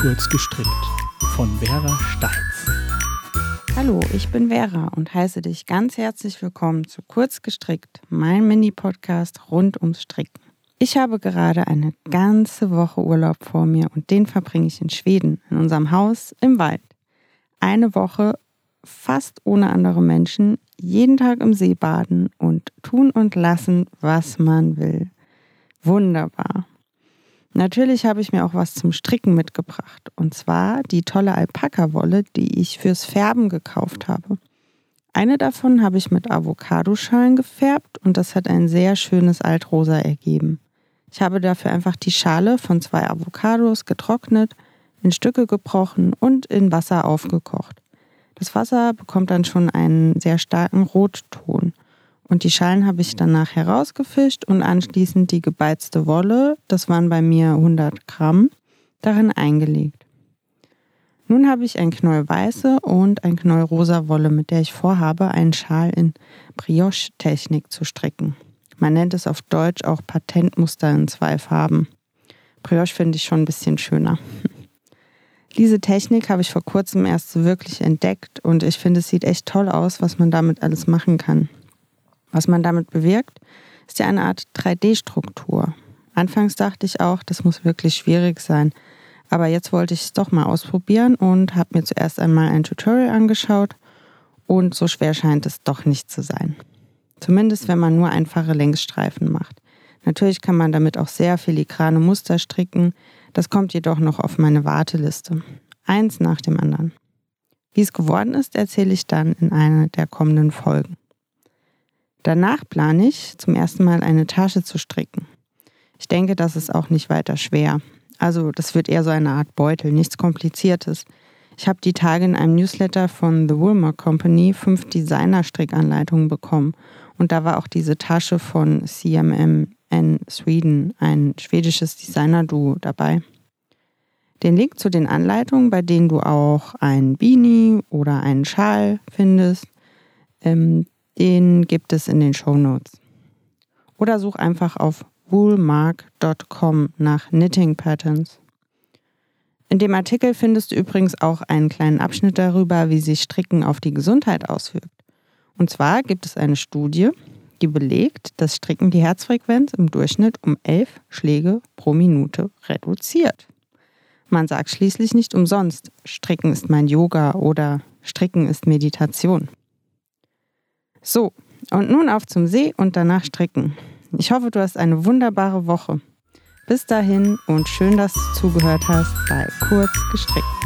Kurz gestrickt von Vera Steins. Hallo, ich bin Vera und heiße dich ganz herzlich willkommen zu Kurz gestrickt, mein Mini-Podcast rund ums Stricken. Ich habe gerade eine ganze Woche Urlaub vor mir und den verbringe ich in Schweden, in unserem Haus im Wald. Eine Woche fast ohne andere Menschen, jeden Tag im See baden und tun und lassen, was man will. Wunderbar. Natürlich habe ich mir auch was zum Stricken mitgebracht. Und zwar die tolle Alpaka-Wolle, die ich fürs Färben gekauft habe. Eine davon habe ich mit Avocadoschalen gefärbt und das hat ein sehr schönes Altrosa ergeben. Ich habe dafür einfach die Schale von zwei Avocados getrocknet, in Stücke gebrochen und in Wasser aufgekocht. Das Wasser bekommt dann schon einen sehr starken Rotton. Und die Schalen habe ich danach herausgefischt und anschließend die gebeizte Wolle, das waren bei mir 100 Gramm, darin eingelegt. Nun habe ich ein Knäuel weiße und ein Knäuel rosa Wolle, mit der ich vorhabe, einen Schal in Brioche-Technik zu stricken. Man nennt es auf Deutsch auch Patentmuster in zwei Farben. Brioche finde ich schon ein bisschen schöner. Diese Technik habe ich vor kurzem erst so wirklich entdeckt und ich finde, es sieht echt toll aus, was man damit alles machen kann. Was man damit bewirkt, ist ja eine Art 3D-Struktur. Anfangs dachte ich auch, das muss wirklich schwierig sein. Aber jetzt wollte ich es doch mal ausprobieren und habe mir zuerst einmal ein Tutorial angeschaut und so schwer scheint es doch nicht zu sein. Zumindest wenn man nur einfache Längsstreifen macht. Natürlich kann man damit auch sehr filigrane Muster stricken, das kommt jedoch noch auf meine Warteliste. Eins nach dem anderen. Wie es geworden ist, erzähle ich dann in einer der kommenden Folgen. Danach plane ich, zum ersten Mal eine Tasche zu stricken. Ich denke, das ist auch nicht weiter schwer. Also das wird eher so eine Art Beutel, nichts Kompliziertes. Ich habe die Tage in einem Newsletter von The Woolmer Company fünf Designer-Strickanleitungen bekommen. Und da war auch diese Tasche von CMM in Sweden, ein schwedisches Designer-Duo dabei. Den Link zu den Anleitungen, bei denen du auch ein Beanie oder einen Schal findest, ähm, den gibt es in den Show Notes. Oder such einfach auf woolmark.com nach Knitting Patterns. In dem Artikel findest du übrigens auch einen kleinen Abschnitt darüber, wie sich Stricken auf die Gesundheit auswirkt. Und zwar gibt es eine Studie, die belegt, dass Stricken die Herzfrequenz im Durchschnitt um elf Schläge pro Minute reduziert. Man sagt schließlich nicht umsonst, Stricken ist mein Yoga oder Stricken ist Meditation. So, und nun auf zum See und danach stricken. Ich hoffe, du hast eine wunderbare Woche. Bis dahin und schön, dass du zugehört hast bei Kurz gestrickt.